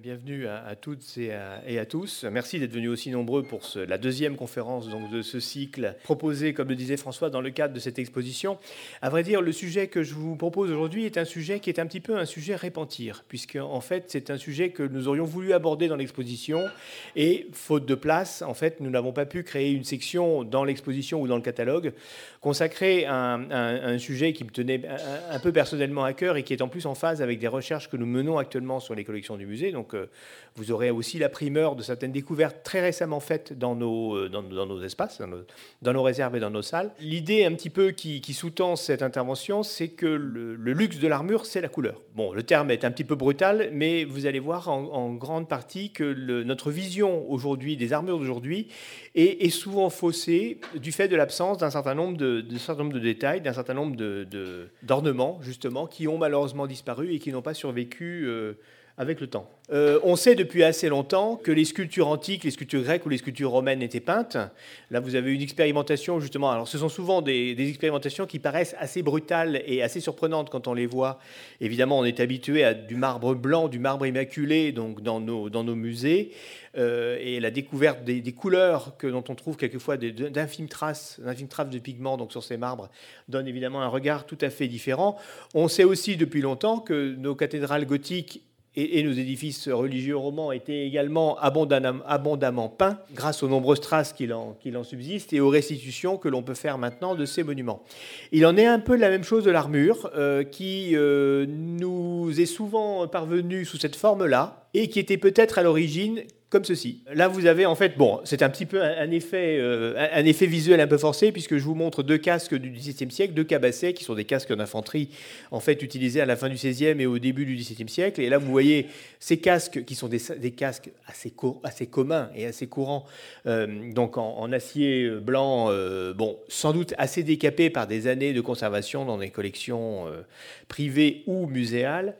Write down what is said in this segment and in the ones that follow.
Bienvenue à, toutes et à, tous. Merci d'être venus aussi nombreux pour la deuxième conférence donc, de ce cycle proposé, comme le disait François, dans le cadre de cette exposition. À vrai dire, le sujet que je vous propose aujourd'hui est un sujet qui est un petit peu un sujet répentir, puisque en fait c'est un sujet que nous aurions voulu aborder dans l'exposition et faute de place, en fait, nous n'avons pas pu créer une section dans l'exposition ou dans le catalogue consacrée à un, sujet qui me tenait un, peu personnellement à cœur et qui est en plus en phase avec des recherches que nous menons actuellement sur les collections du musée. Euh, vous aurez aussi la primeur de certaines découvertes très récemment faites dans nos, euh, dans, nos espaces, dans nos, réserves et dans nos salles. L'idée un petit peu qui, sous-tend cette intervention, c'est que le, luxe de l'armure, c'est la couleur. Bon, le terme est un petit peu brutal, mais vous allez voir en, grande partie que notre vision aujourd'hui des armures d'aujourd'hui est, souvent faussée du fait de l'absence d'un certain nombre de, certain de détails, d'un certain nombre d'ornements, justement, qui ont malheureusement disparu et qui n'ont pas survécu. Euh, avec le temps. Euh, on sait depuis assez longtemps que les sculptures antiques, les sculptures grecques ou les sculptures romaines étaient peintes. Là, vous avez une expérimentation, justement. Alors, ce sont souvent des, expérimentations qui paraissent assez brutales et assez surprenantes quand on les voit. Évidemment, on est habitué à du marbre blanc, du marbre immaculé, donc dans nos, dans nos musées. Euh, et la découverte des, couleurs que, dont on trouve quelquefois d'infimes traces, d'infimes traces de pigments donc sur ces marbres donne évidemment un regard tout à fait différent. On sait aussi depuis longtemps que nos cathédrales gothiques et, nos édifices religieux romans étaient également abondamment, peints grâce aux nombreuses traces qu'il en, subsiste et aux restitutions que l'on peut faire maintenant de ces monuments. Il en est un peu la même chose de l'armure euh, qui euh, nous est souvent parvenue sous cette forme-là et qui était peut-être à l'origine comme ceci. Là, vous avez en fait, bon, c'est un petit peu un, effet, euh, effet visuel un peu forcé, puisque je vous montre deux casques du XVIIe siècle, deux cabassets, qui sont des casques d'infanterie, en fait, utilisés à la fin du XVIe et au début du XVIIe siècle. Et là, vous voyez ces casques, qui sont des, casques assez, assez communs et assez courants, euh, donc en, acier blanc, euh, bon, sans doute assez décapés par des années de conservation dans des collections privées ou muséales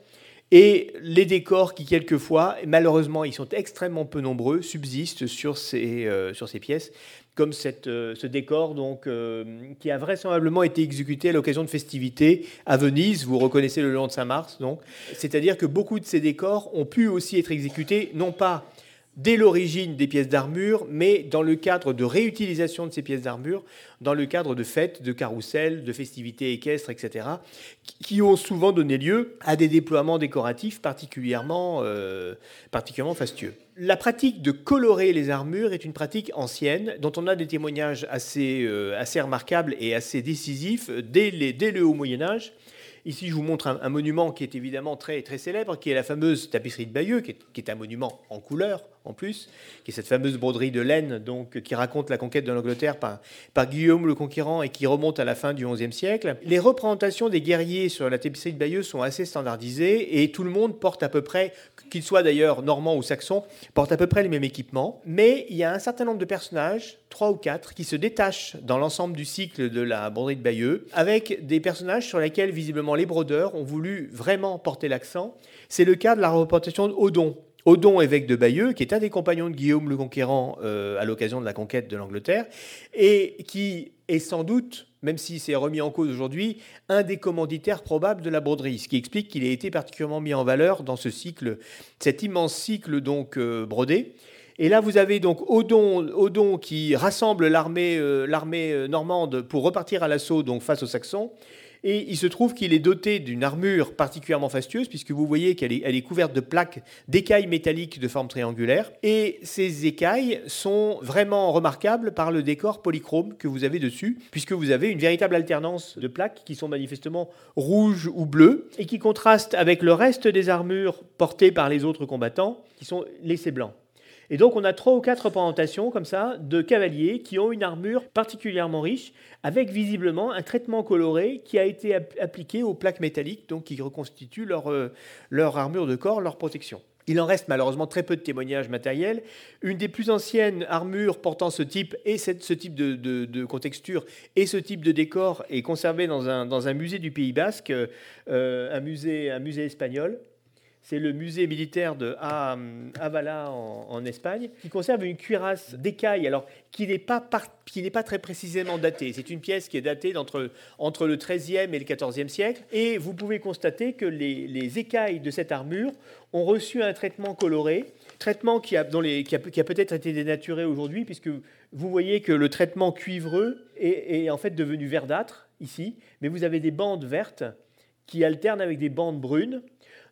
et les décors qui, quelquefois, malheureusement, ils sont extrêmement peu nombreux, subsistent sur ces, euh, sur ces pièces, comme cette, euh, ce décor donc, euh, qui a vraisemblablement été exécuté à l'occasion de festivités à Venise, vous reconnaissez le long de Saint-Mars. C'est-à-dire que beaucoup de ces décors ont pu aussi être exécutés, non pas dès l'origine des pièces d'armure, mais dans le cadre de réutilisation de ces pièces d'armure, dans le cadre de fêtes, de carrousels, de festivités équestres, etc., qui ont souvent donné lieu à des déploiements décoratifs particulièrement, euh, particulièrement fastueux. La pratique de colorer les armures est une pratique ancienne dont on a des témoignages assez, euh, assez remarquables et assez décisifs dès, le Haut Moyen Âge. Ici, je vous montre un, monument qui est évidemment très, très célèbre, qui est la fameuse tapisserie de Bayeux, qui est, un monument en couleur en plus, qui est cette fameuse broderie de laine donc, qui raconte la conquête de l'Angleterre par, Guillaume le Conquérant et qui remonte à la fin du XIe siècle. Les représentations des guerriers sur la tapisserie de Bayeux sont assez standardisées et tout le monde porte à peu près qu'ils soient d'ailleurs normands ou saxons, portent à peu près les mêmes équipements. Mais il y a un certain nombre de personnages, trois ou quatre, qui se détachent dans l'ensemble du cycle de la broderie de Bayeux, avec des personnages sur lesquels visiblement les brodeurs ont voulu vraiment porter l'accent. C'est le cas de la représentation d'Odon. Odon, évêque de Bayeux, qui est un des compagnons de Guillaume le Conquérant euh, à l'occasion de la conquête de l'Angleterre, et qui est sans doute même si c'est remis en cause aujourd'hui, un des commanditaires probables de la broderie, ce qui explique qu'il a été particulièrement mis en valeur dans ce cycle, cet immense cycle donc euh, brodé. Et là, vous avez donc Odon, Odon qui rassemble l'armée euh, normande pour repartir à l'assaut donc face aux Saxons. Et il se trouve qu'il est doté d'une armure particulièrement fastueuse, puisque vous voyez qu'elle est, couverte de plaques d'écailles métalliques de forme triangulaire. Et ces écailles sont vraiment remarquables par le décor polychrome que vous avez dessus, puisque vous avez une véritable alternance de plaques qui sont manifestement rouges ou bleues, et qui contrastent avec le reste des armures portées par les autres combattants, qui sont laissées blancs. Et donc on a trois ou quatre représentations comme ça de cavaliers qui ont une armure particulièrement riche, avec visiblement un traitement coloré qui a été appliqué aux plaques métalliques, donc qui reconstituent leur, euh, leur armure de corps, leur protection. Il en reste malheureusement très peu de témoignages matériels. Une des plus anciennes armures portant ce type et cette, ce type de, de, contexture et ce type de décor est conservée dans un, dans un musée du Pays Basque, euh, un, musée, un musée espagnol. C'est le musée militaire de Avala en, Espagne, qui conserve une cuirasse d'écaille, alors qui n'est pas, pas très précisément datée. C'est une pièce qui est datée entre, entre le XIIIe et le XIVe siècle. Et vous pouvez constater que les, les écailles de cette armure ont reçu un traitement coloré, traitement qui a, qui qui peut-être été dénaturé aujourd'hui, puisque vous voyez que le traitement cuivreux est en fait devenu verdâtre ici, mais vous avez des bandes vertes qui alternent avec des bandes brunes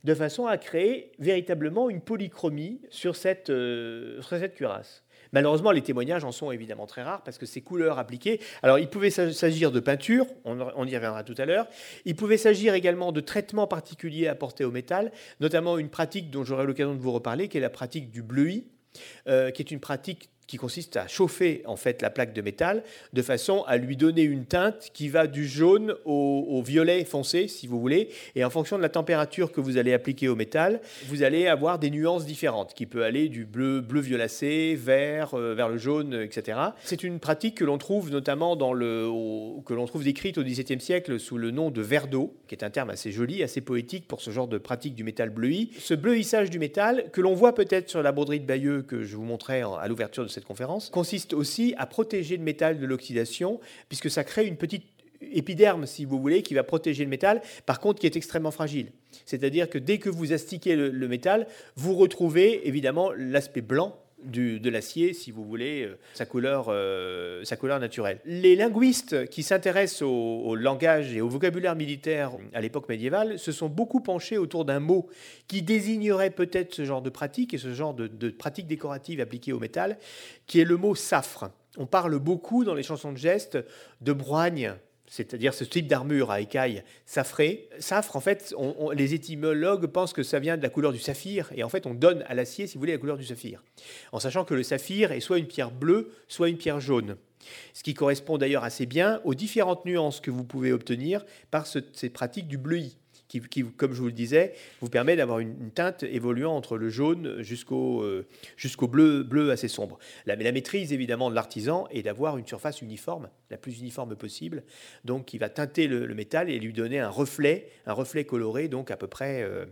de façon à créer véritablement une polychromie sur cette, euh, sur cette cuirasse. Malheureusement, les témoignages en sont évidemment très rares parce que ces couleurs appliquées. Alors, il pouvait s'agir de peinture, on, y reviendra tout à l'heure. Il pouvait s'agir également de traitements particuliers apportés au métal, notamment une pratique dont j'aurai l'occasion de vous reparler, qui est la pratique du bleuis, euh, qui est une pratique qui consiste à chauffer en fait la plaque de métal de façon à lui donner une teinte qui va du jaune au, violet foncé, si vous voulez. Et en fonction de la température que vous allez appliquer au métal, vous allez avoir des nuances différentes, qui peut aller du bleu, bleu violacé, vert, euh, vers le jaune, etc. C'est une pratique que l'on trouve notamment dans le, que l'on trouve décrite au XVIIe siècle sous le nom de verre d'eau, qui est un terme assez joli, assez poétique pour ce genre de pratique du métal bleui. Ce bleuissage du métal que l'on voit peut-être sur la broderie de Bayeux que je vous montrais à l'ouverture de cette conférence, consiste aussi à protéger le métal de l'oxydation, puisque ça crée une petite épiderme, si vous voulez, qui va protéger le métal, par contre qui est extrêmement fragile. C'est-à-dire que dès que vous astiquez le métal, vous retrouvez évidemment l'aspect blanc de l'acier, si vous voulez, euh, sa couleur, euh, sa couleur naturelle. Les linguistes qui s'intéressent au, langage et au vocabulaire militaire à l'époque médiévale se sont beaucoup penchés autour d'un mot qui désignerait peut-être ce genre de pratique et ce genre de, de pratique décorative appliquée au métal, qui est le mot safre. On parle beaucoup dans les chansons de gestes de broigne, c'est-à-dire ce type d'armure à écailles safrées. Safre, en fait, les étymologues pensent que ça vient de la couleur du saphir, et en fait, on donne à l'acier, si vous voulez, la couleur du saphir, en sachant que le saphir est soit une pierre bleue, soit une pierre jaune. Ce qui correspond d'ailleurs assez bien aux différentes nuances que vous pouvez obtenir par ces pratiques du bleuis qui, comme je vous le disais, vous permet d'avoir une, teinte évoluant entre le jaune jusqu'au euh, jusqu'au bleu, bleu assez sombre. La, la maîtrise, évidemment, de l'artisan est d'avoir une surface uniforme, la plus uniforme possible, donc qui va teinter le, métal et lui donner un reflet, un reflet coloré, donc à peu près... Euh,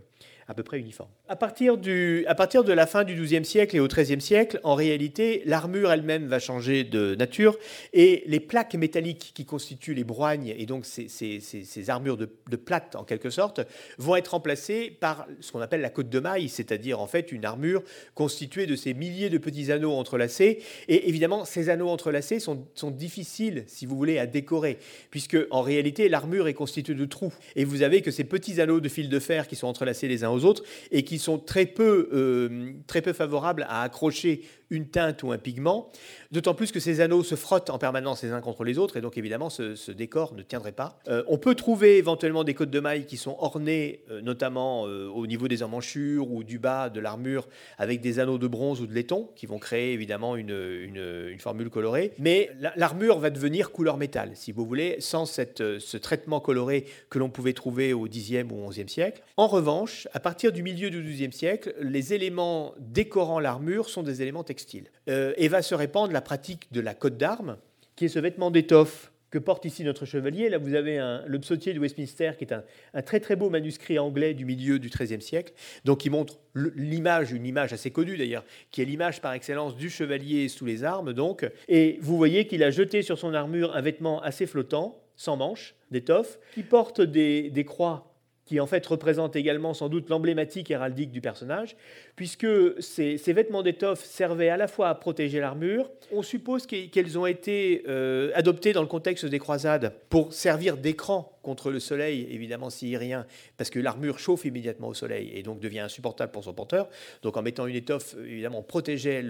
à peu près uniforme. À partir, du, à partir de la fin du XIIe siècle et au XIIIe siècle, en réalité, l'armure elle-même va changer de nature et les plaques métalliques qui constituent les broignes et donc ces, ces, ces, armures de, de, plate en quelque sorte vont être remplacées par ce qu'on appelle la côte de maille, c'est-à-dire en fait une armure constituée de ces milliers de petits anneaux entrelacés. Et évidemment, ces anneaux entrelacés sont, sont difficiles, si vous voulez, à décorer, puisque en réalité, l'armure est constituée de trous. Et vous avez que ces petits anneaux de fil de fer qui sont entrelacés les uns aux autres et qui sont très peu, euh, très peu favorables à accrocher une teinte ou un pigment, d'autant plus que ces anneaux se frottent en permanence les uns contre les autres, et donc évidemment ce, décor ne tiendrait pas. Euh, on peut trouver éventuellement des côtes de mailles qui sont ornées, euh, notamment au niveau des emmanchures ou du bas de l'armure, avec des anneaux de bronze ou de laiton, qui vont créer évidemment une, une, formule colorée, mais l'armure va devenir couleur métal, si vous voulez, sans cette, ce traitement coloré que l'on pouvait trouver au Xe ou XIe siècle. En revanche, à partir du milieu du XIIe siècle, les éléments décorant l'armure sont des éléments textiles. Euh, et va se répandre la pratique de la cotte d'armes, qui est ce vêtement d'étoffe que porte ici notre chevalier. Là, vous avez le psautier de Westminster, qui est un, très très beau manuscrit anglais du milieu du XIIIe siècle, donc qui montre l'image, une image assez connue d'ailleurs, qui est l'image par excellence du chevalier sous les armes. Donc, et vous voyez qu'il a jeté sur son armure un vêtement assez flottant, sans manches, d'étoffe, qui porte des, des croix qui en fait représente également sans doute l'emblématique héraldique du personnage, puisque ces, vêtements d'étoffe servaient à la fois à protéger l'armure. On suppose qu'elles ont été euh, adoptées dans le contexte des croisades pour servir d'écran contre le soleil, évidemment syrien, parce que l'armure chauffe immédiatement au soleil et donc devient insupportable pour son porteur. Donc en mettant une étoffe, évidemment, on protégeait,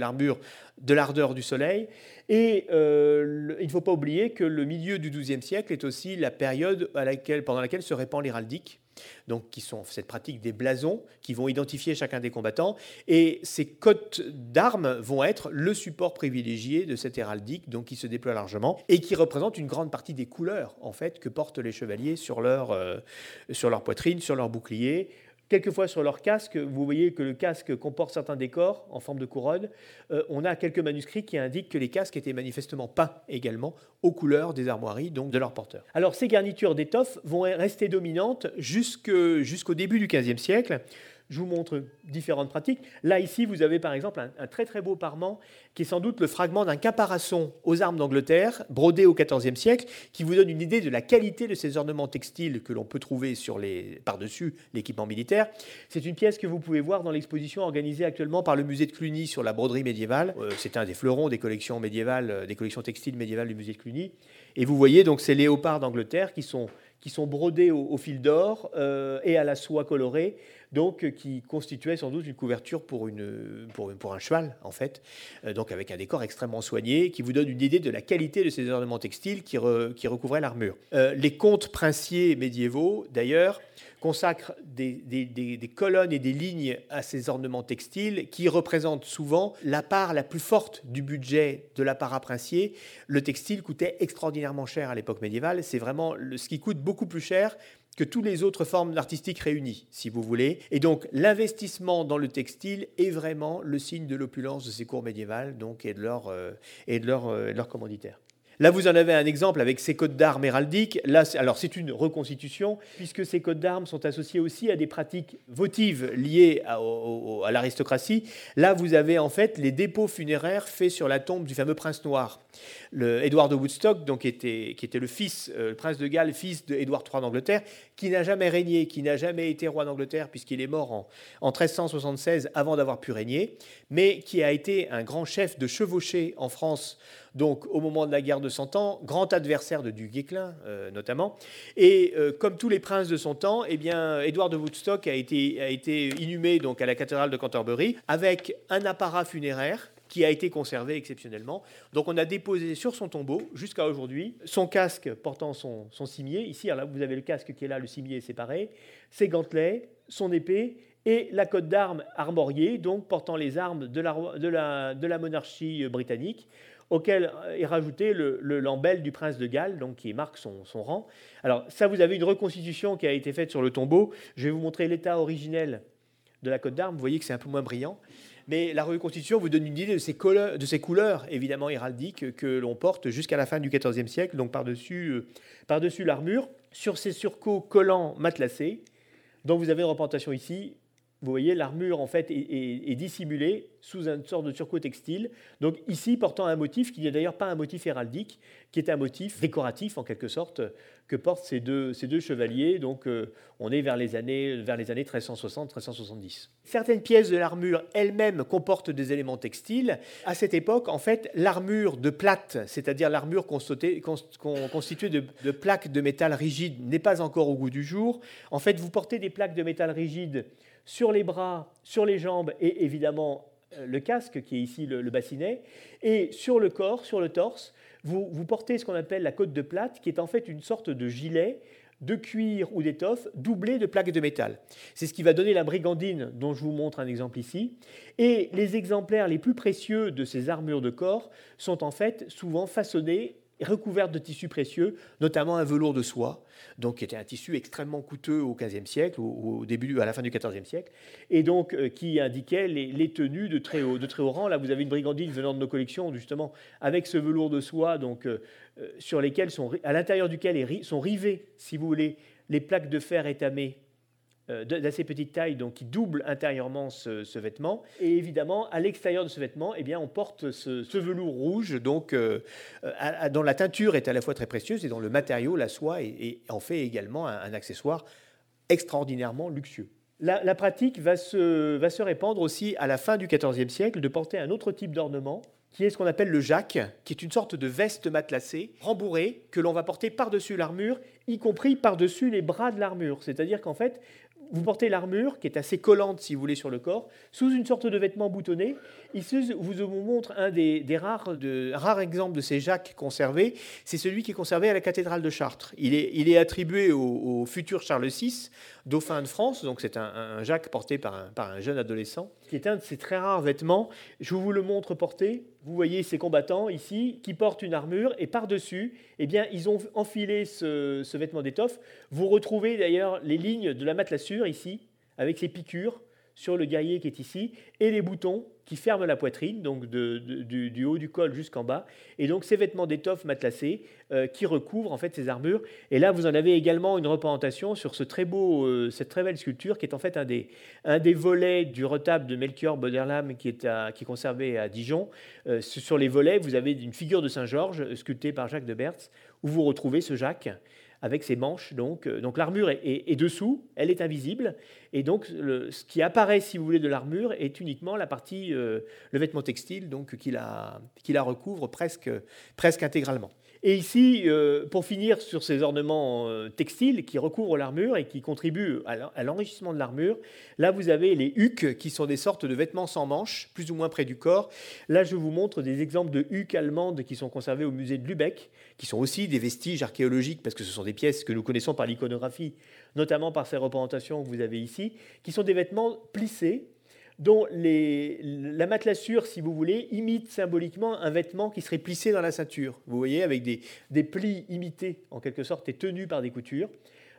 l'armure de l'ardeur du soleil. Et euh, il ne faut pas oublier que le milieu du XIIe siècle est aussi la période à laquelle, pendant laquelle se répand l'héraldique donc qui sont cette pratique des blasons qui vont identifier chacun des combattants. Et ces cotes d'armes vont être le support privilégié de cette héraldique, donc qui se déploie largement et qui représente une grande partie des couleurs en fait que portent les chevaliers sur leur, euh, sur leur poitrine, sur leur bouclier Quelquefois sur leur casque, vous voyez que le casque comporte certains décors en forme de couronne. Euh, on a quelques manuscrits qui indiquent que les casques étaient manifestement peints également aux couleurs des armoiries, donc de leurs porteurs. Alors ces garnitures d'étoffe vont rester dominantes jusqu'au début du XVe siècle. Je vous montre différentes pratiques. Là, ici, vous avez par exemple un, très très beau parement qui est sans doute le fragment d'un caparaçon aux armes d'Angleterre, brodé au XIVe siècle, qui vous donne une idée de la qualité de ces ornements textiles que l'on peut trouver sur les, par-dessus l'équipement militaire. C'est une pièce que vous pouvez voir dans l'exposition organisée actuellement par le musée de Cluny sur la broderie médiévale. Euh, c'est un des fleurons des collections médiévales, euh, des collections textiles médiévales du musée de Cluny. Et vous voyez donc ces léopards d'Angleterre qui sont qui sont brodés au, fil d'or euh, et à la soie colorée, donc euh, qui constituaient sans doute une couverture pour, un cheval, en fait, euh, donc avec un décor extrêmement soigné, qui vous donne une idée de la qualité de ces ornements textiles qui, recouvraient l'armure. les contes princiers médiévaux, d'ailleurs, consacre des, colonnes et des lignes à ces ornements textiles qui représentent souvent la part la plus forte du budget de l'apparat princier. Le textile coûtait extraordinairement cher à l'époque médiévale. C'est vraiment ce qui coûte beaucoup plus cher que toutes les autres formes artistiques réunies, si vous voulez. Et donc l'investissement dans le textile est vraiment le signe de l'opulence de ces cours médiévales donc, et de leurs euh, leur, euh, leur commanditaires. Là, vous en avez un exemple avec ces codes d'armes héraldiques. Là, alors c'est une reconstitution, puisque ces codes d'armes sont associés aussi à des pratiques votives liées à, l'aristocratie. Là, vous avez en fait les dépôts funéraires faits sur la tombe du fameux prince noir. Le Édouard de Woodstock, donc, qui, était, le fils, euh, le prince de Galles, fils d'Édouard III d'Angleterre, qui n'a jamais régné, qui n'a jamais été roi d'Angleterre, puisqu'il est mort en, en 1376 avant d'avoir pu régner, mais qui a été un grand chef de chevauchée en France donc au moment de la guerre de Cent Ans, grand adversaire de Du Guesclin euh, notamment. Et euh, comme tous les princes de son temps, eh bien, Édouard de Woodstock a été, a été inhumé donc, à la cathédrale de Canterbury avec un apparat funéraire qui a été conservé exceptionnellement. Donc on a déposé sur son tombeau, jusqu'à aujourd'hui, son casque portant son, son cimier. Ici, là, vous avez le casque qui est là, le cimier est séparé, ses gantelets, son épée et la cote d'armes armoriée, donc portant les armes de la, monarchie britannique auquel est rajouté le, lambel du prince de Galles, donc qui marque son, rang. Alors ça, vous avez une reconstitution qui a été faite sur le tombeau. Je vais vous montrer l'état originel de la cote d'armes. Vous voyez que c'est un peu moins brillant. Mais la reconstitution vous donne une idée de ces, couleurs, évidemment héraldiques que l'on porte jusqu'à la fin du XIVe siècle, donc par-dessus euh, par l'armure, sur ces surcots collants matelassés, dont vous avez une représentation ici vous voyez, l'armure en fait est, dissimulée sous une sorte de surcot textile. Donc ici, portant un motif qui n'est d'ailleurs pas un motif héraldique, qui est un motif décoratif en quelque sorte que portent ces deux, ces deux chevaliers. Donc euh, on est vers les années, vers les années 1360-1370. Certaines pièces de l'armure elles-mêmes comportent des éléments textiles. À cette époque, en fait, l'armure de plate, c'est-à-dire l'armure constituée de, de plaques de métal rigide, n'est pas encore au goût du jour. En fait, vous portez des plaques de métal rigide sur les bras, sur les jambes et évidemment euh, le casque qui est ici le, bassinet, et sur le corps, sur le torse, vous, vous portez ce qu'on appelle la côte de plate, qui est en fait une sorte de gilet de cuir ou d'étoffe doublé de plaques de métal. C'est ce qui va donner la brigandine dont je vous montre un exemple ici. Et les exemplaires les plus précieux de ces armures de corps sont en fait souvent façonnés recouverte de tissus précieux, notamment un velours de soie, donc qui était un tissu extrêmement coûteux au XVe siècle, au, début, à la fin du XIVe siècle, et donc euh, qui indiquait les, tenues de très, haut, de très haut rang. Là, vous avez une brigandine venant de nos collections, justement, avec ce velours de soie, donc euh, euh, sur lesquels sont, à l'intérieur duquel sont rivés, si vous voulez, les plaques de fer étamées d'assez petite taille, donc qui double intérieurement ce, vêtement. Et évidemment, à l'extérieur de ce vêtement, eh bien, on porte ce, velours rouge, donc, euh, dont la teinture est à la fois très précieuse et dont le matériau, la soie, en fait également un, accessoire extraordinairement luxueux. La, pratique va se, va se répandre aussi à la fin du XIVe siècle de porter un autre type d'ornement qui est ce qu'on appelle le jacque, qui est une sorte de veste matelassée, rembourrée, que l'on va porter par-dessus l'armure, y compris par-dessus les bras de l'armure. C'est-à-dire qu'en fait, vous portez l'armure, qui est assez collante, si vous voulez, sur le corps, sous une sorte de vêtement boutonné. Ici, vous vous montre un des, rares, exemples de ces jacques conservés. C'est celui qui est conservé à la cathédrale de Chartres. Il est, attribué au, futur Charles VI, dauphin de France. Donc, c'est un, jacque porté par un, un jeune adolescent, qui est un de ces très rares vêtements. Je vous le montre porté. Vous voyez ces combattants ici qui portent une armure et par-dessus, eh bien, ils ont enfilé ce, ce vêtement d'étoffe. Vous retrouvez d'ailleurs les lignes de la matelassure ici, avec les piqûres sur le guerrier qui est ici, et les boutons qui ferment la poitrine, donc du, haut du col jusqu'en bas, et donc ces vêtements d'étoffe matelassés euh, qui recouvrent en fait ces armures. Et là, vous en avez également une représentation sur ce très beau, euh, cette très belle sculpture qui est en fait un des, un des volets du retable de Melchior Boderlam qui est, qui est conservé à Dijon. Euh, sur les volets, vous avez une figure de Saint Georges sculptée par Jacques de Bertz, où vous retrouvez ce Jacques avec ses manches. Donc, euh, donc l'armure est, dessous, elle est invisible. Et donc, ce qui apparaît, si vous voulez, de l'armure est uniquement la partie, euh, le vêtement textile, donc qui la, la recouvre presque, presque intégralement. Et ici, euh, pour finir sur ces ornements euh, textiles qui recouvrent l'armure et qui contribuent à l'enrichissement de l'armure, là vous avez les hucs qui sont des sortes de vêtements sans manches, plus ou moins près du corps. Là je vous montre des exemples de hucs allemandes qui sont conservés au musée de Lübeck, qui sont aussi des vestiges archéologiques parce que ce sont des pièces que nous connaissons par l'iconographie, notamment par ces représentations que vous avez ici, qui sont des vêtements plissés dont la matelassure, si vous voulez, imite symboliquement un vêtement qui serait plissé dans la ceinture. Vous voyez, avec des, plis imités, en quelque sorte, et tenus par des coutures.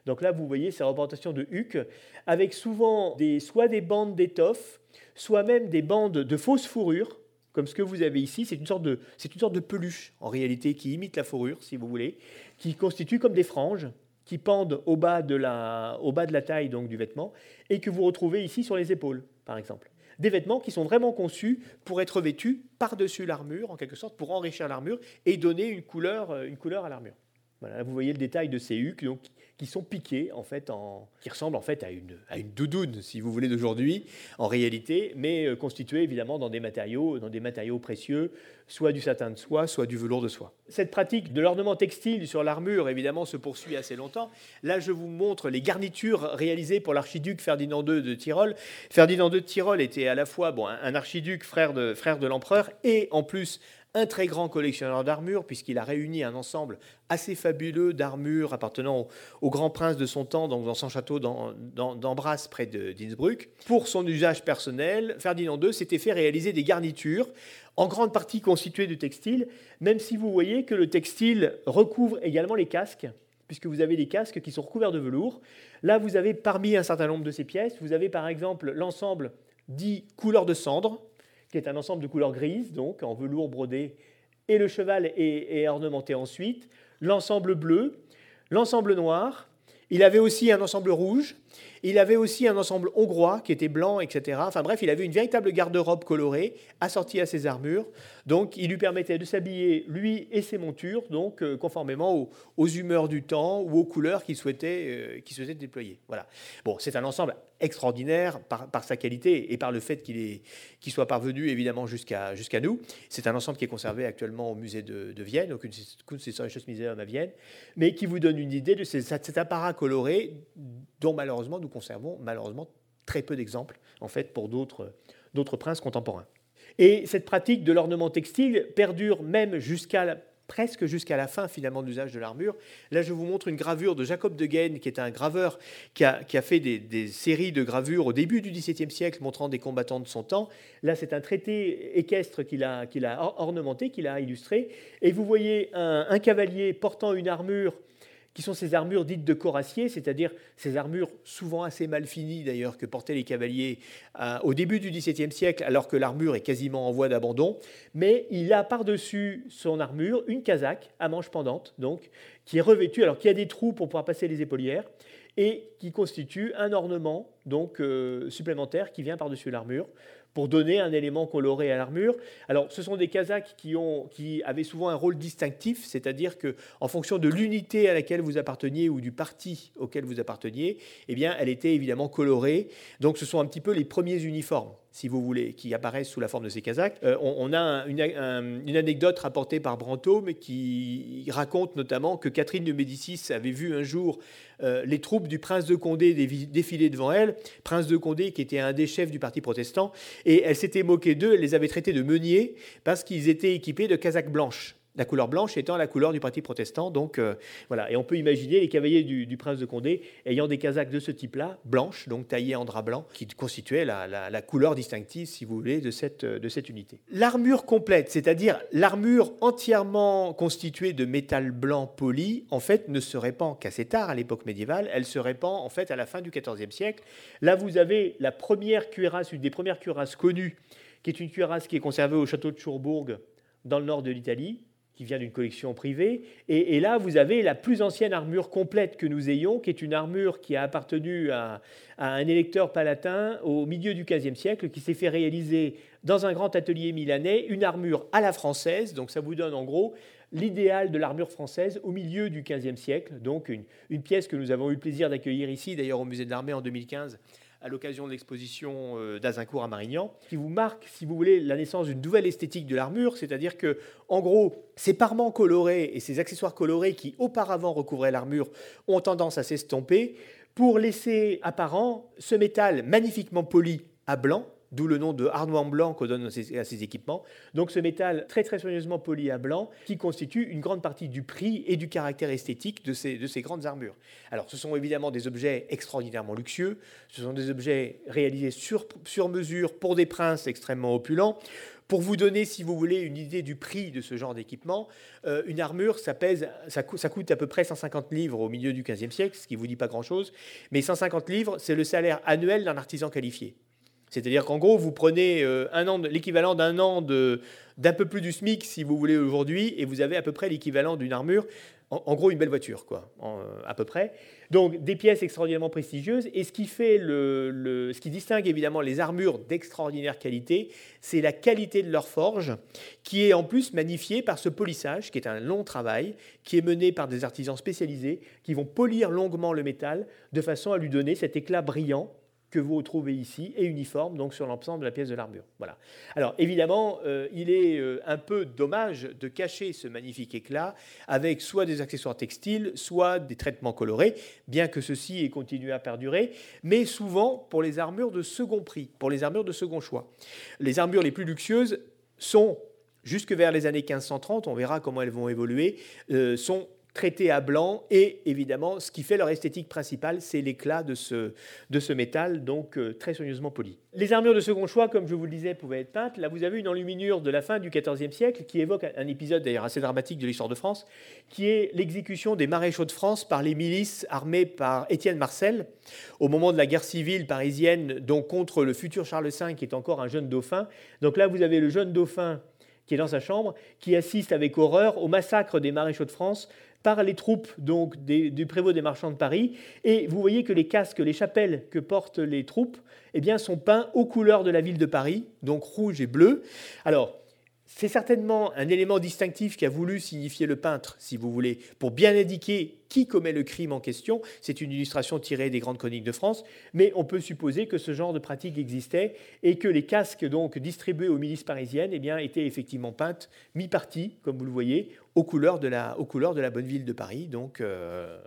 Donc là, vous voyez ces représentations de huc, avec souvent soit des bandes d'étoffe, soit même des bandes de fausse fourrure, comme ce que vous avez ici. C'est une, sorte de, une sorte de peluche, en réalité, qui imite la fourrure, si vous voulez, qui constitue comme des franges qui pendent au bas de la, au bas de la taille donc, du vêtement, et que vous retrouvez ici sur les épaules par exemple. Des vêtements qui sont vraiment conçus pour être vêtus par-dessus l'armure, en quelque sorte, pour enrichir l'armure et donner une couleur, euh, une couleur à l'armure. Voilà, vous voyez le détail de ces hucs donc, qui sont piqués, en fait, qui ressemblent en fait à une, à une doudoune, si vous voulez, d'aujourd'hui, en réalité, mais euh, évidemment dans des matériaux, dans des matériaux précieux, soit du satin de soie, soit du velours de soie. Cette pratique de l'ornement textile sur l'armure, évidemment, se poursuit assez longtemps. Là, je vous montre les garnitures réalisées pour l'archiduc Ferdinand II de Tyrol. Ferdinand II de Tyrol était à la fois bon, un archiduc, frère de, frère de l'empereur, et en plus un très grand collectionneur d'armures, puisqu'il a réuni un ensemble assez fabuleux d'armures appartenant au, grand prince de son temps, donc dans son château d'Ambras, près d'Innsbruck. Pour son usage personnel, Ferdinand II s'était fait réaliser des garnitures, en grande partie constituées de textile, même si vous voyez que le textile recouvre également les casques puisque vous avez des casques qui sont recouverts de velours. Là, vous avez parmi un certain nombre de ces pièces, vous avez par exemple l'ensemble dit couleur de cendre, qui est un ensemble de couleurs grises, donc en velours brodé, et le cheval est, ornementé ensuite, l'ensemble bleu, l'ensemble noir, il avait aussi un ensemble rouge, il avait aussi un ensemble hongrois qui était blanc, etc. Enfin bref, il avait une véritable garde-robe colorée assortie à ses armures. Donc il lui permettait de s'habiller, lui et ses montures, donc euh, conformément aux, humeurs du temps ou aux couleurs qu'il souhaitait, euh, souhaitait déployer. Voilà. Bon, c'est un ensemble extraordinaire par, sa qualité et par le fait qu'il soit parvenu évidemment jusqu'à nous. C'est un ensemble qui est conservé actuellement au musée de, Vienne, au Kunsthistorisches Museum à Vienne, mais qui vous donne une idée de cet apparat coloré dont malheureusement nous conservons malheureusement très peu d'exemples en fait pour d'autres princes contemporains. Et cette pratique de l'ornement textile perdure même jusqu'à presque jusqu'à la fin finalement de l'usage de l'armure. Là, je vous montre une gravure de Jacob de Guen, qui est un graveur qui a, fait des, séries de gravures au début du XVIIe siècle montrant des combattants de son temps. Là, c'est un traité équestre qu'il a, qu'il a ornementé, qu'il a illustré. Et vous voyez un cavalier portant une armure qui sont ces armures dites de coracier, c'est-à-dire ces armures souvent assez mal finies d'ailleurs que portaient les cavaliers euh, au début du XVIIe siècle, alors que l'armure est quasiment en voie d'abandon. Mais il a par-dessus son armure une casaque à manches pendantes, donc qui est revêtue, alors qui a des trous pour pouvoir passer les épaulières et qui constitue un ornement donc euh, supplémentaire qui vient par-dessus l'armure pour donner un élément coloré à l'armure. Alors, ce sont des Kazakhs qui, ont, qui avaient souvent un rôle distinctif, c'est-à-dire que, en fonction de l'unité à laquelle vous apparteniez ou du parti auquel vous apparteniez, eh bien, elle était évidemment colorée. Donc, ce sont un petit peu les premiers uniformes si vous voulez, qui apparaissent sous la forme de ces Kazakhs. Euh, on, a une, anecdote rapportée par Brantôme qui raconte notamment que Catherine de Médicis avait vu un jour euh, les troupes du prince de Condé défiler devant elle, prince de Condé qui était un des chefs du parti protestant, et elle s'était moquée d'eux, elle les avait traités de meuniers parce qu'ils étaient équipés de casaques blanches. La couleur blanche étant la couleur du parti protestant. Donc euh, voilà, et on peut imaginer les cavaliers du, prince de Condé ayant des casaques de ce type-là, blanches, donc taillées en drap blanc, qui constituaient la, couleur distinctive, si vous voulez, de cette, de cette unité. L'armure complète, c'est-à-dire l'armure entièrement constituée de métal blanc poli, en fait, ne se répand qu'assez tard à l'époque médiévale. Elle se répand en fait à la fin du XIVe siècle. Là, vous avez la première cuirasse, une des premières cuirasses connues, qui est une cuirasse qui est conservée au château de Chourbourg dans le nord de l'Italie, qui vient d'une collection privée. Et, là, vous avez la plus ancienne armure complète que nous ayons, qui est une armure qui a appartenu à, un électeur palatin au milieu du XVe siècle, qui s'est fait réaliser dans un grand atelier milanais, une armure à la française. Donc ça vous donne en gros l'idéal de l'armure française au milieu du XVe siècle. Donc une, une pièce que nous avons eu le plaisir d'accueillir ici, d'ailleurs au musée de l'armée en 2015 à l'occasion de l'exposition euh, d'Azincourt à Marignan, qui vous marque, si vous voulez, la naissance d'une nouvelle esthétique de l'armure, c'est-à-dire que, en gros, ces parements colorés et ces accessoires colorés qui auparavant recouvraient l'armure ont tendance à s'estomper. Pour laisser apparent ce métal magnifiquement poli à blanc, d'où le nom de harnois blanc qu'on donne à ces, équipements. Donc ce métal très très soigneusement poli à blanc qui constitue une grande partie du prix et du caractère esthétique de ces, de ces grandes armures. Alors ce sont évidemment des objets extraordinairement luxueux, ce sont des objets réalisés sur, sur mesure pour des princes extrêmement opulents. Pour vous donner, si vous voulez, une idée du prix de ce genre d'équipement, euh, une armure, ça, pèse, ça, coûte à peu près 150 livres au milieu du XVe siècle, ce qui ne vous dit pas grand-chose. Mais 150 livres, c'est le salaire annuel d'un artisan qualifié. C'est-à-dire qu'en gros, vous prenez euh, l'équivalent d'un an d'un peu plus du SMIC, si vous voulez, aujourd'hui, et vous avez à peu près l'équivalent d'une armure. En, gros, une belle voiture, quoi, à peu près. Donc, des pièces extraordinairement prestigieuses. Et ce qui, fait le, ce qui distingue évidemment les armures d'extraordinaire qualité, c'est la qualité de leur forge, qui est en plus magnifiée par ce polissage, qui est un long travail, qui est mené par des artisans spécialisés, qui vont polir longuement le métal de façon à lui donner cet éclat brillant que vous retrouvez ici et uniforme donc sur l'ensemble de la pièce de l'armure. Voilà. Alors évidemment, euh, il est euh, un peu dommage de cacher ce magnifique éclat avec soit des accessoires textiles, soit des traitements colorés, bien que ceci ait continué à perdurer, mais souvent pour les armures de second prix, pour les armures de second choix. Les armures les plus luxueuses sont jusque vers les années 1530, on verra comment elles vont évoluer, euh, sont traités à blanc et évidemment ce qui fait leur esthétique principale c'est l'éclat de ce, de ce métal donc euh, très soigneusement poli. Les armures de second choix comme je vous le disais pouvaient être peintes. Là vous avez une enluminure de la fin du XIVe siècle qui évoque un épisode d'ailleurs assez dramatique de l'histoire de France qui est l'exécution des maréchaux de France par les milices armées par Étienne Marcel au moment de la guerre civile parisienne donc contre le futur Charles V qui est encore un jeune dauphin. Donc là vous avez le jeune dauphin qui est dans sa chambre, qui assiste avec horreur au massacre des maréchaux de France par les troupes donc du prévôt des marchands de Paris. Et vous voyez que les casques, les chapelles que portent les troupes, eh bien, sont peints aux couleurs de la ville de Paris, donc rouge et bleu. Alors, c'est certainement un élément distinctif qui a voulu signifier le peintre, si vous voulez, pour bien indiquer qui commet le crime en question. C'est une illustration tirée des grandes chroniques de France, mais on peut supposer que ce genre de pratique existait et que les casques donc distribués aux milices parisiennes eh bien, étaient effectivement peintes mi-partie, comme vous le voyez, aux couleurs de la, aux couleurs de la bonne ville de Paris. Donc euh,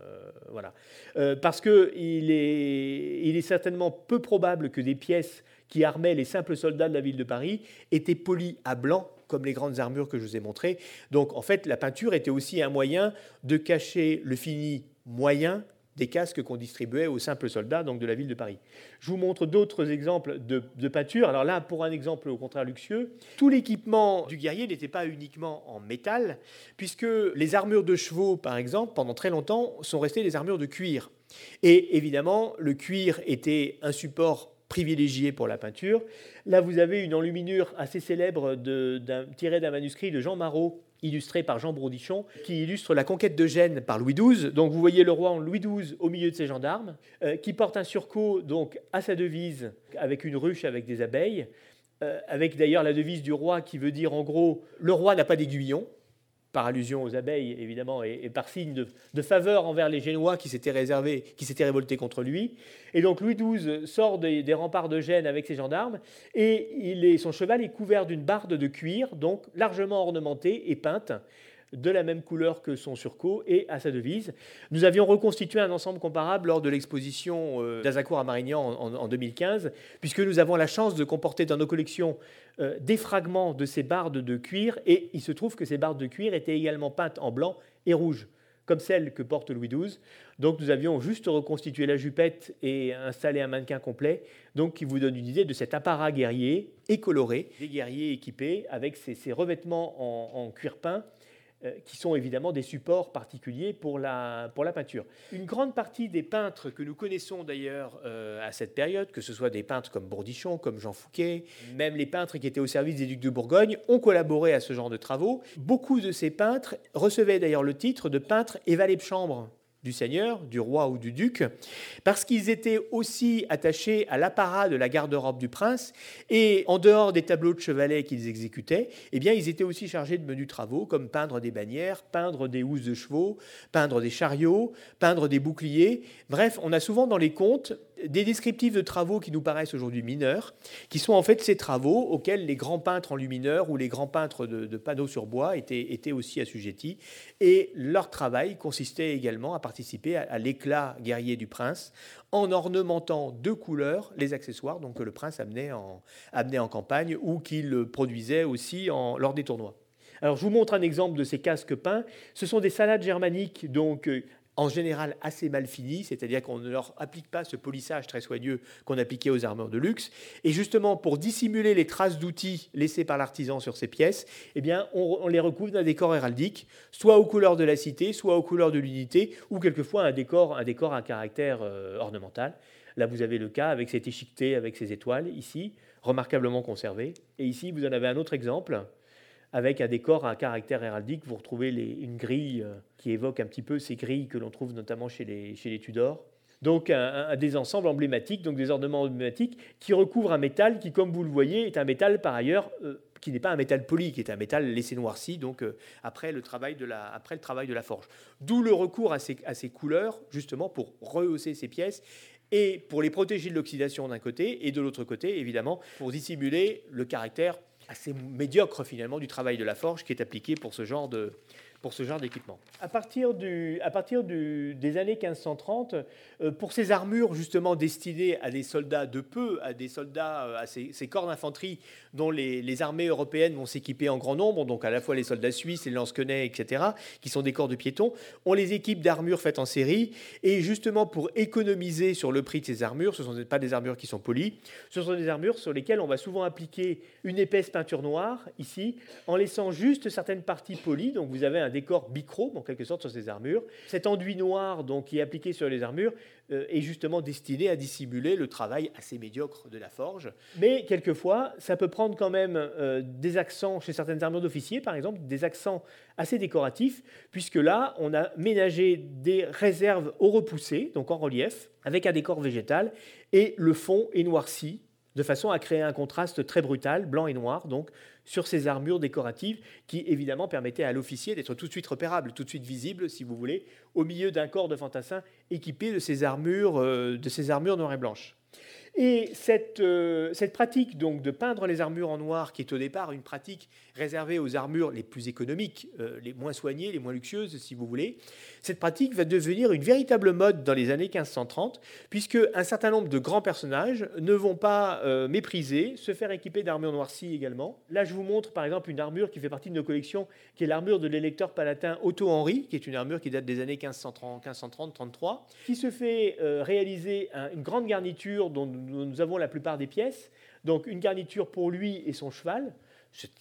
voilà, euh, parce que il est, il est certainement peu probable que des pièces qui armaient les simples soldats de la ville de Paris étaient polies à blanc comme les grandes armures que je vous ai montrées. Donc en fait, la peinture était aussi un moyen de cacher le fini moyen des casques qu'on distribuait aux simples soldats donc de la ville de Paris. Je vous montre d'autres exemples de, de, peinture. Alors là, pour un exemple au contraire luxueux, tout l'équipement du guerrier n'était pas uniquement en métal, puisque les armures de chevaux, par exemple, pendant très longtemps, sont restées des armures de cuir. Et évidemment, le cuir était un support privilégié pour la peinture. Là, vous avez une enluminure assez célèbre tirée d'un manuscrit de Jean Marot, illustré par Jean Brodichon, qui illustre la conquête de Gênes par Louis XII. Donc vous voyez le roi en Louis XII au milieu de ses gendarmes, euh, qui porte un surcot donc à sa devise avec une ruche avec des abeilles, euh, avec d'ailleurs la devise du roi qui veut dire en gros le roi n'a pas d'aiguillon par allusion aux abeilles évidemment, et, par signe de, faveur envers les Génois qui s'étaient réservés, qui s'étaient révoltés contre lui. Et donc Louis XII sort des, remparts de Gênes avec ses gendarmes, et son cheval est couvert d'une barde de cuir, donc largement ornementée et peinte. De la même couleur que son surcot et à sa devise. Nous avions reconstitué un ensemble comparable lors de l'exposition euh, d'Azacourt à Marignan en, 2015, puisque nous avons la chance de comporter dans nos collections euh, des fragments de ces bardes de cuir, et il se trouve que ces bardes de cuir étaient également peintes en blanc et rouge comme celle que porte Louis XII. Donc nous avions juste reconstitué la jupette et installé un mannequin complet, donc qui vous donne une idée de cet apparat guerrier et coloré, des guerriers équipés avec ces, revêtements en cuir peint qui sont évidemment des supports particuliers pour la, pour la peinture. Une grande partie des peintres que nous connaissons d'ailleurs euh, à cette période, que ce soit des peintres comme Bourdichon, comme Jean Fouquet, même les peintres qui étaient au service des ducs de Bourgogne, ont collaboré à ce genre de travaux. Beaucoup de ces peintres recevaient d'ailleurs le titre de peintre et valet de chambre du seigneur, du roi ou du duc, parce qu'ils étaient aussi attachés à l'apparat de la garde-robe du prince, et en dehors des tableaux de chevalet qu'ils exécutaient, eh bien, ils étaient aussi chargés de menus travaux, comme peindre des bannières, peindre des housses de chevaux, peindre des chariots, peindre des boucliers. Bref, on a souvent dans les contes des descriptifs de travaux qui nous paraissent aujourd'hui mineurs, qui sont en fait ces travaux auxquels les grands peintres enlumineurs ou les grands peintres de, panneaux sur bois étaient, aussi assujettis. Et leur travail consistait également à participer à, l'éclat guerrier du prince en ornementant de couleurs les accessoires donc, que le prince amenait en, amenait en campagne ou qu'il produisait aussi en, lors des tournois. Alors, je vous montre un exemple de ces casques peints. Ce sont des salades germaniques, donc euh, en général assez mal finis, c'est-à-dire qu'on ne leur applique pas ce polissage très soigneux qu'on appliquait aux armures de luxe. Et justement, pour dissimuler les traces d'outils laissées par l'artisan sur ces pièces, eh bien, on, les recouvre d'un décor héraldique, soit aux couleurs de la cité, soit aux couleurs de l'unité, ou quelquefois un décor, un décor à caractère euh, ornemental. Là, vous avez le cas avec cette échiqueté, avec ces étoiles, ici, remarquablement conservé. Et ici, vous en avez un autre exemple avec un décor à caractère héraldique. Vous retrouvez une grille euh, qui évoque un petit peu ces grilles que l'on trouve notamment chez les, Tudors. Donc un, des ensembles emblématiques, donc des ornements emblématiques qui recouvrent un métal qui, comme vous le voyez, est un métal par ailleurs euh, qui n'est pas un métal poli, qui est un métal laissé noirci, donc euh, après, le travail de la, après le travail de la forge. D'où le recours à ces, à ces couleurs, justement pour rehausser ces pièces et pour les protéger de l'oxydation d'un côté, et de l'autre côté, évidemment, pour dissimuler le caractère assez médiocre finalement du travail de la forge qui est appliqué pour ce genre de, pour ce genre d'équipement. À partir, du, à partir du, des années 1530, euh, pour ces armures justement destinées à des soldats de peu, à des soldats, euh, à ces, corps d'infanterie dont les, armées européennes vont s'équiper en grand nombre, donc à la fois les soldats suisses, les lance-quenets, etc., qui sont des corps de piétons, on les équipe d'armures faites en série, et justement pour économiser sur le prix de ces armures, ce ne sont pas des armures qui sont polies, ce sont des armures sur lesquelles on va souvent appliquer une épaisse peinture noire, ici, en laissant juste certaines parties polies, donc vous avez un décor bichrome en quelque sorte sur ces armures. Cet enduit noir donc, qui est appliqué sur les armures euh, est justement destiné à dissimuler le travail assez médiocre de la forge. Mais quelquefois, ça peut prendre quand même euh, des accents chez certaines armures d'officiers, par exemple, des accents assez décoratifs, puisque là, on a ménagé des réserves au repoussé, donc en relief, avec un décor végétal, et le fond est noirci de façon à créer un contraste très brutal, blanc et noir, donc sur ces armures décoratives qui évidemment permettaient à l'officier d'être tout de suite repérable, tout de suite visible, si vous voulez, au milieu d'un corps de fantassins équipé de ces armures, euh, de ces armures noires et blanches. Et cette, euh, cette, pratique donc de peindre les armures en noir, qui est au départ une pratique réservée aux armures les plus économiques, euh, les moins soignées, les moins luxueuses, si vous voulez, cette pratique va devenir une véritable mode dans les années 1530, puisque un certain nombre de grands personnages ne vont pas euh, mépriser, se faire équiper d'armures noircies également. Là, je vous montre par exemple une armure qui fait partie de nos collections, qui est l'armure de l'électeur palatin Otto Henri, qui est une armure qui date des années 1530-33, qui se fait réaliser une grande garniture dont nous avons la plupart des pièces. Donc une garniture pour lui et son cheval.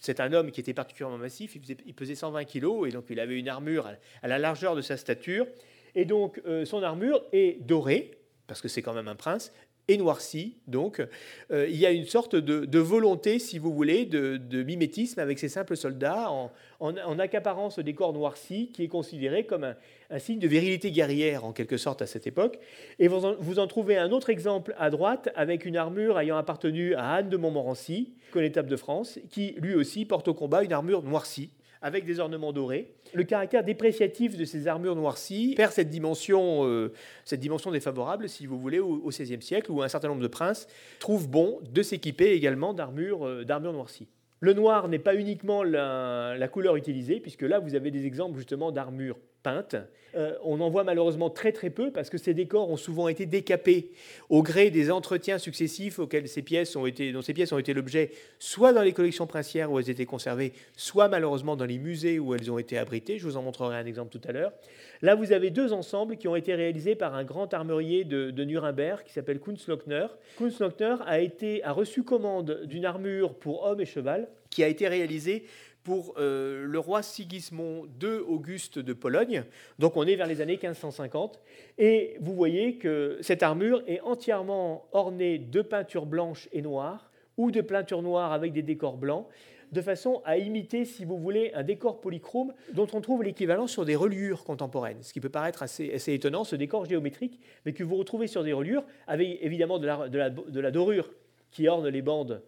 C'est un homme qui était particulièrement massif, il, pesait 120 kg et donc il avait une armure à la largeur de sa stature. Et donc euh, son armure est dorée, parce que c'est quand même un prince, et noirci. Donc, euh, il y a une sorte de, volonté, si vous voulez, de, mimétisme avec ces simples soldats en, en, accaparant ce décor noirci qui est considéré comme un, signe de virilité guerrière, en quelque sorte, à cette époque. Et vous en, vous en, trouvez un autre exemple à droite avec une armure ayant appartenu à Anne de Montmorency, connétable de France, qui lui aussi porte au combat une armure noircie avec des ornements dorés. Le caractère dépréciatif de ces armures noircies perd cette dimension, euh, cette dimension défavorable, si vous voulez, au XVIe siècle, où un certain nombre de princes trouvent bon de s'équiper également d'armures euh, noircies. Le noir n'est pas uniquement la, la, couleur utilisée, puisque là, vous avez des exemples justement d'armures peintes. Euh, on en voit malheureusement très très peu parce que ces décors ont souvent été décapés au gré des entretiens successifs auxquels ces pièces ont été, dont ces pièces ont été l'objet, soit dans les collections princières où elles étaient conservées, soit malheureusement dans les musées où elles ont été abritées. Je vous en montrerai un exemple tout à l'heure. Là, vous avez deux ensembles qui ont été réalisés par un grand armurier de, Nuremberg qui s'appelle Kunstlochner. Kunstlochner a, été, a reçu commande d'une armure pour homme et cheval qui a été réalisée pour euh, le roi Sigismond II Auguste de Pologne. Donc on est vers les années 1550. Et vous voyez que cette armure est entièrement ornée de peintures blanches et noires ou de peintures noires avec des décors blancs de façon à imiter, si vous voulez, un décor polychrome dont on trouve l'équivalent sur des reliures contemporaines, ce qui peut paraître assez, étonnant, ce décor géométrique, mais que vous retrouvez sur des reliures, avec évidemment de la dorure qui orne les bandes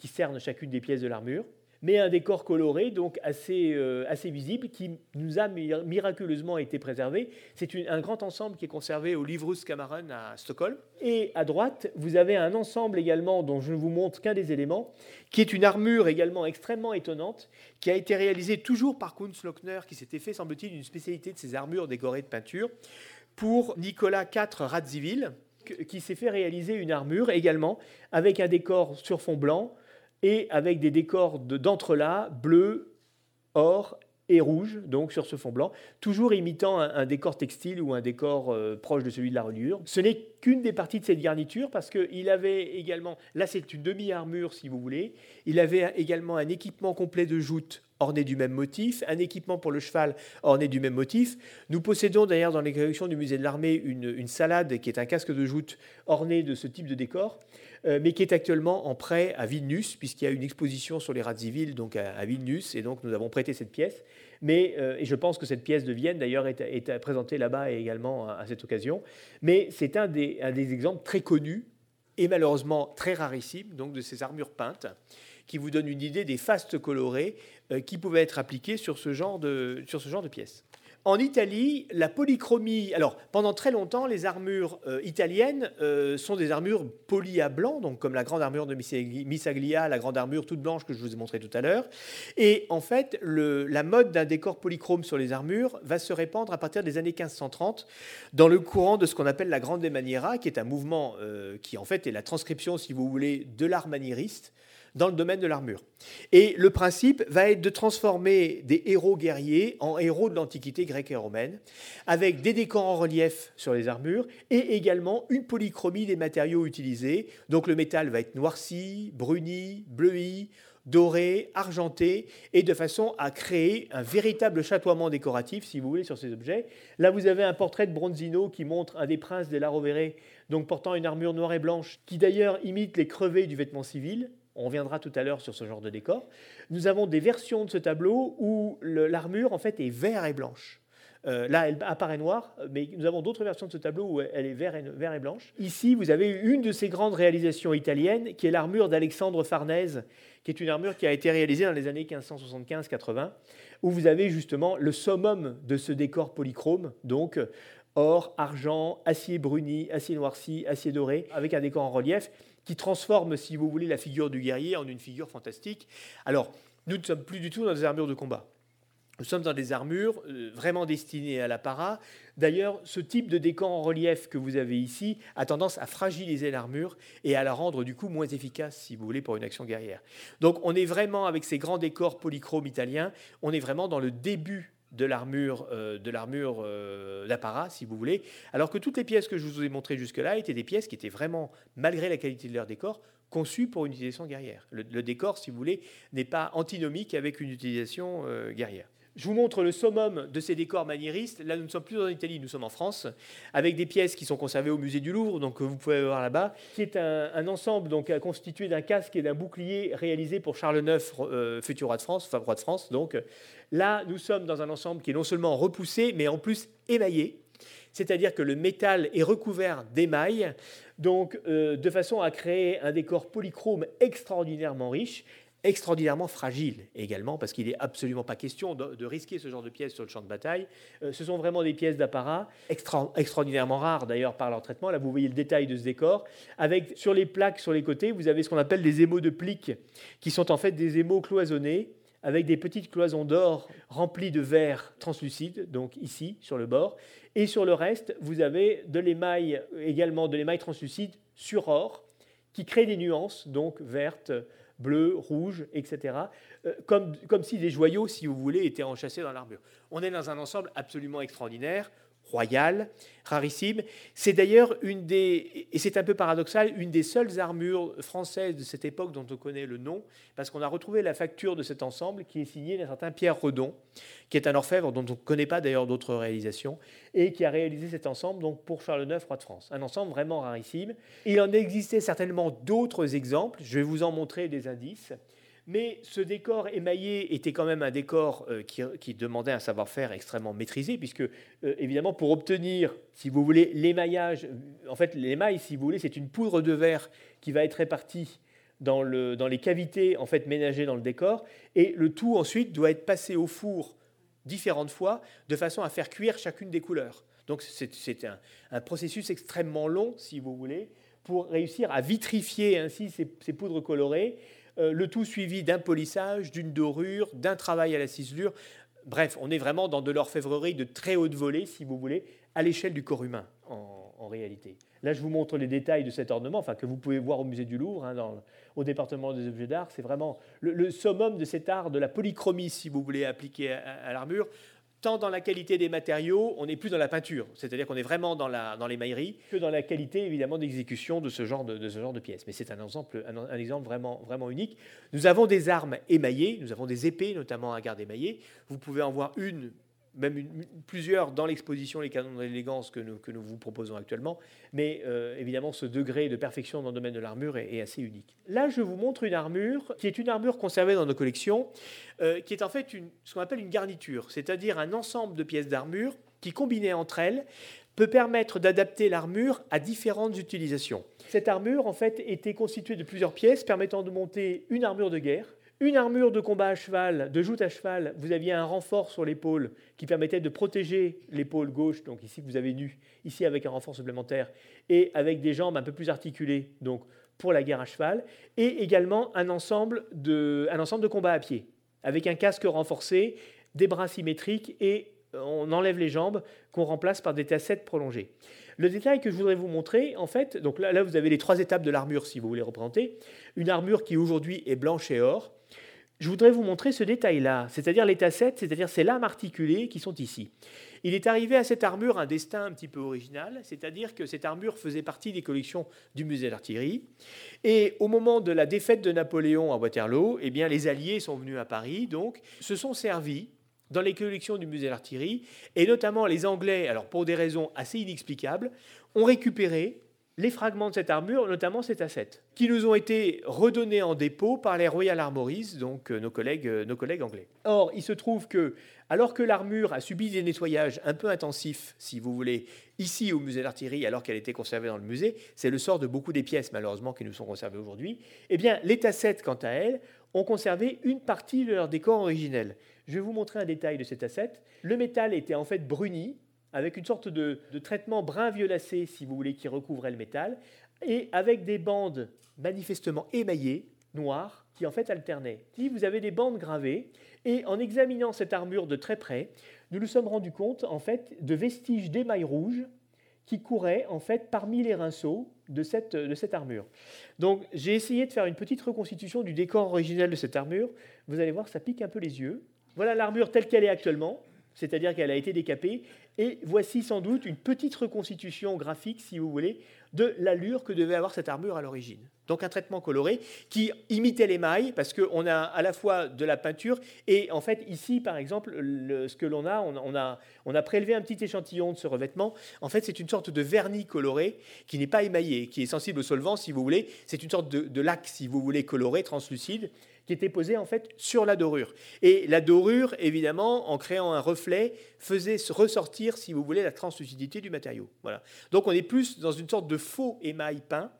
qui cernent chacune des pièces de l'armure mais un décor coloré, donc assez, euh, visible, qui nous a miraculeusement été préservé. C'est un grand ensemble qui est conservé au Livrus-Kammaren à Stockholm. Et à droite, vous avez un ensemble également, dont je ne vous montre qu'un des éléments, qui est une armure également extrêmement étonnante, qui a été réalisée toujours par Kunstlochner, qui s'était fait, semble-t-il, une spécialité de ces armures décorées de peinture, pour Nicolas IV Radziwill, qui s'est fait réaliser une armure également avec un décor sur fond blanc, et avec des décors d'entrelacs bleu, or et rouge, donc sur ce fond blanc, toujours imitant un, décor textile ou un décor euh, proche de celui de la reliure. Ce n'est qu'une des parties de cette garniture parce qu'il avait également, là c'est une demi-armure si vous voulez, il avait également un équipement complet de joutes orné du même motif, un équipement pour le cheval orné du même motif. Nous possédons d'ailleurs dans les collections du musée de l'armée une, une, salade qui est un casque de joute orné de ce type de décor. Euh, mais qui est actuellement en prêt à Vilnius, puisqu'il y a une exposition sur les Radziwill donc à, Vilnius, et donc nous avons prêté cette pièce. Mais, euh, et je pense que cette pièce de Vienne, d'ailleurs, est, présentée là-bas également à, cette occasion. Mais c'est un des, exemples très connus et malheureusement très rarissimes donc de ces armures peintes qui vous donnent une idée des fastes colorés euh, qui pouvaient être appliqués sur ce genre de, sur ce genre de pièces. En Italie, la polychromie. Alors, pendant très longtemps, les armures euh, italiennes euh, sont des armures polies à blanc, donc comme la grande armure de Missaglia, la grande armure toute blanche que je vous ai montré tout à l'heure. Et en fait, la mode d'un décor polychrome sur les armures va se répandre à partir des années 1530 dans le courant de ce qu'on appelle la Grande Maniera, qui est un mouvement euh, qui en fait est la transcription, si vous voulez, de l'art maniériste dans le domaine de l'armure. Et le principe va être de transformer des héros guerriers en héros de l'Antiquité grecque et romaine, avec des décors en relief sur les armures et également une polychromie des matériaux utilisés. Donc le métal va être noirci, bruni, bleui, doré, argenté, et de façon à créer un véritable chatoiement décoratif, si vous voulez, sur ces objets. Là, vous avez un portrait de Bronzino qui montre un des princes des Larovere, donc portant une armure noire et blanche, qui d'ailleurs imite les crevés du vêtement civil, on reviendra tout à l'heure sur ce genre de décor. Nous avons des versions de ce tableau où l'armure en fait est vert et blanche. Euh, là, elle apparaît noire, mais nous avons d'autres versions de ce tableau où elle est vert et, vert et blanche. Ici, vous avez une de ces grandes réalisations italiennes, qui est l'armure d'Alexandre Farnèse, qui est une armure qui a été réalisée dans les années 1575-80, où vous avez justement le summum de ce décor polychrome, donc or, argent, acier bruni, acier noirci, acier doré, avec un décor en relief qui transforme, si vous voulez, la figure du guerrier en une figure fantastique. Alors, nous ne sommes plus du tout dans des armures de combat. Nous sommes dans des armures euh, vraiment destinées à l'apparat. D'ailleurs, ce type de décor en relief que vous avez ici a tendance à fragiliser l'armure et à la rendre du coup moins efficace, si vous voulez, pour une action guerrière. Donc on est vraiment, avec ces grands décors polychromes italiens, on est vraiment dans le début de l'armure euh, de l'armure euh, d'apparat, si vous voulez, alors que toutes les pièces que je vous ai montrées jusque-là étaient des pièces qui étaient vraiment, malgré la qualité de leur décor, conçues pour une utilisation guerrière. Le, décor, si vous voulez, n'est pas antinomique avec une utilisation euh, guerrière. Je vous montre le summum de ces décors maniéristes. Là, nous ne sommes plus en Italie, nous sommes en France, avec des pièces qui sont conservées au musée du Louvre, donc vous pouvez voir là-bas, qui est un, ensemble donc constitué d'un casque et d'un bouclier réalisé pour Charles IX, futur roi de France, roi de France, donc Là, nous sommes dans un ensemble qui est non seulement repoussé, mais en plus émaillé. C'est-à-dire que le métal est recouvert d'émail, donc euh, de façon à créer un décor polychrome extraordinairement riche, extraordinairement fragile également, parce qu'il n'est absolument pas question de, risquer ce genre de pièces sur le champ de bataille. Euh, ce sont vraiment des pièces d'apparat extraordinairement rares d'ailleurs par leur traitement. Là, vous voyez le détail de ce décor. Avec sur les plaques, sur les côtés, vous avez ce qu'on appelle des émaux de pliques, qui sont en fait des émaux cloisonnés avec des petites cloisons d'or remplies de verre translucide, donc ici sur le bord. Et sur le reste, vous avez de l'émail, également de l'émail translucide sur or, qui crée des nuances, donc vertes, bleu, rouge, etc. Euh, comme, comme si des joyaux, si vous voulez, étaient enchâssés dans l'armure. On est dans un ensemble absolument extraordinaire royale, rarissime. C'est d'ailleurs une des, et c'est un peu paradoxal, une des seules armures françaises de cette époque dont on connaît le nom, parce qu'on a retrouvé la facture de cet ensemble qui est signée d'un certain Pierre Redon, qui est un orfèvre dont on ne connaît pas d'ailleurs d'autres réalisations, et qui a réalisé cet ensemble donc pour Charles IX, roi de France. Un ensemble vraiment rarissime. Il en existait certainement d'autres exemples, je vais vous en montrer des indices. Mais ce décor émaillé était quand même un décor euh, qui, demandait un savoir-faire extrêmement maîtrisé, puisque, euh, évidemment, pour obtenir, si vous voulez, l'émaillage, en fait, l'émail, si vous voulez, c'est une poudre de verre qui va être répartie dans, les cavités en fait ménagées dans le décor, et le tout ensuite doit être passé au four différentes fois, de façon à faire cuire chacune des couleurs. Donc c'est un, processus extrêmement long, si vous voulez, pour réussir à vitrifier ainsi ces poudres colorées euh, le tout suivi d'un polissage, d'une dorure, d'un travail à la ciselure. Bref, on est vraiment dans de l'orfèvrerie de très haute volée, si vous voulez, à l'échelle du corps humain, en, réalité. Là, je vous montre les détails de cet ornement, enfin, que vous pouvez voir au musée du Louvre, hein, au département des objets d'art. C'est vraiment le, summum de cet art de la polychromie, si vous voulez, appliqué à l'armure tant dans la qualité des matériaux, on n'est plus dans la peinture, c'est-à-dire qu'on est vraiment dans, la, l'émaillerie, que dans la qualité évidemment d'exécution de ce genre de, pièces. Mais c'est un exemple, un, exemple vraiment, vraiment unique. Nous avons des armes émaillées, nous avons des épées, notamment à garde émaillée. Vous pouvez en voir une même plusieurs dans l'exposition Les canons de l'élégance que nous, que nous vous proposons actuellement, mais euh, évidemment ce degré de perfection dans le domaine de l'armure est, assez unique. Là, je vous montre une armure qui est une armure conservée dans nos collections, euh, qui est en fait ce qu'on appelle une garniture, c'est-à-dire un ensemble de pièces d'armure qui, combinées entre elles, peut permettre d'adapter l'armure à différentes utilisations. Cette armure, en fait, était constituée de plusieurs pièces permettant de monter une armure de guerre, une armure de combat à cheval, de joute à cheval, vous aviez un renfort sur l'épaule qui permettait de protéger l'épaule gauche, donc ici vous avez nu, ici avec un renfort supplémentaire, et avec des jambes un peu plus articulées, donc pour la guerre à cheval, et également un ensemble de, un ensemble de combat à pied, avec un casque renforcé, des bras symétriques, et on enlève les jambes qu'on remplace par des tassettes prolongées. Le détail que je voudrais vous montrer, en fait, donc là vous avez les trois étapes de l'armure si vous voulez représenter. Une armure qui aujourd'hui est blanche et or, je voudrais vous montrer ce détail-là, c'est-à-dire les tassettes, c'est-à-dire ces lames articulées qui sont ici. Il est arrivé à cette armure un destin un petit peu original, c'est-à-dire que cette armure faisait partie des collections du musée d'artillerie. Et au moment de la défaite de Napoléon à Waterloo, eh bien, les Alliés sont venus à Paris, donc se sont servis dans les collections du musée d'artillerie, et notamment les Anglais, alors pour des raisons assez inexplicables, ont récupéré les fragments de cette armure, notamment ces tassettes, qui nous ont été redonnés en dépôt par les Royal Armories, donc euh, nos collègues, euh, nos collègues anglais. Or, il se trouve que, alors que l'armure a subi des nettoyages un peu intensifs, si vous voulez, ici au musée d'artillerie, alors qu'elle était conservée dans le musée, c'est le sort de beaucoup des pièces, malheureusement, qui nous sont conservées aujourd'hui, eh bien, les tassettes, quant à elles, ont conservé une partie de leur décor originel. Je vais vous montrer un détail de ces tassettes. Le métal était en fait bruni, avec une sorte de, traitement brun violacé, si vous voulez, qui recouvrait le métal, et avec des bandes manifestement émaillées, noires, qui en fait alternaient. Si vous avez des bandes gravées, et en examinant cette armure de très près, nous nous sommes rendus compte en fait de vestiges d'émail rouge qui couraient en fait parmi les rinceaux de cette, de cette armure. Donc j'ai essayé de faire une petite reconstitution du décor originel de cette armure. Vous allez voir, ça pique un peu les yeux. Voilà l'armure telle qu'elle est actuellement c'est-à-dire qu'elle a été décapée. Et voici sans doute une petite reconstitution graphique, si vous voulez, de l'allure que devait avoir cette armure à l'origine. Donc un traitement coloré qui imitait l'émail, parce qu'on a à la fois de la peinture, et en fait ici, par exemple, ce que l'on a on, a, on a prélevé un petit échantillon de ce revêtement. En fait, c'est une sorte de vernis coloré qui n'est pas émaillé, qui est sensible au solvant, si vous voulez. C'est une sorte de, de lac, si vous voulez, coloré, translucide, qui était posé en fait sur la dorure. Et la dorure, évidemment, en créant un reflet, faisait ressortir, si vous voulez, la translucidité du matériau. Voilà. Donc on est plus dans une sorte de faux émail peint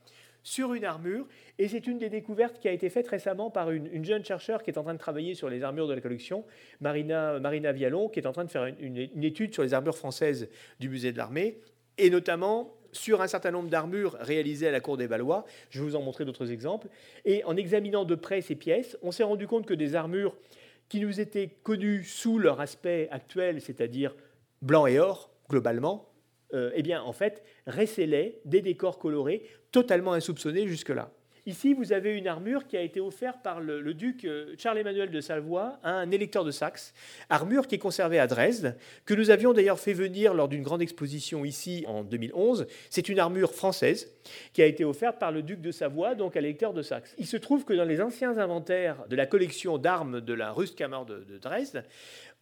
sur une armure. Et c'est une des découvertes qui a été faite récemment par une, jeune chercheure qui est en train de travailler sur les armures de la collection, Marina, Marina Vialon, qui est en train de faire une étude sur les armures françaises du musée de l'armée, et notamment sur un certain nombre d'armures réalisées à la cour des Valois. Je vais vous en montrer d'autres exemples. Et en examinant de près ces pièces, on s'est rendu compte que des armures qui nous étaient connues sous leur aspect actuel, c'est-à-dire blanc et or, globalement, euh, eh bien, en fait, récélaient des décors colorés totalement insoupçonnés jusque-là. Ici, vous avez une armure qui a été offerte par le, duc euh, Charles-Emmanuel de Savoie à un électeur de Saxe, armure qui est conservée à Dresde, que nous avions d'ailleurs fait venir lors d'une grande exposition ici en 2011. C'est une armure française qui a été offerte par le duc de Savoie, donc à l'électeur de Saxe. Il se trouve que dans les anciens inventaires de la collection d'armes de la Rustkammer de, de Dresde,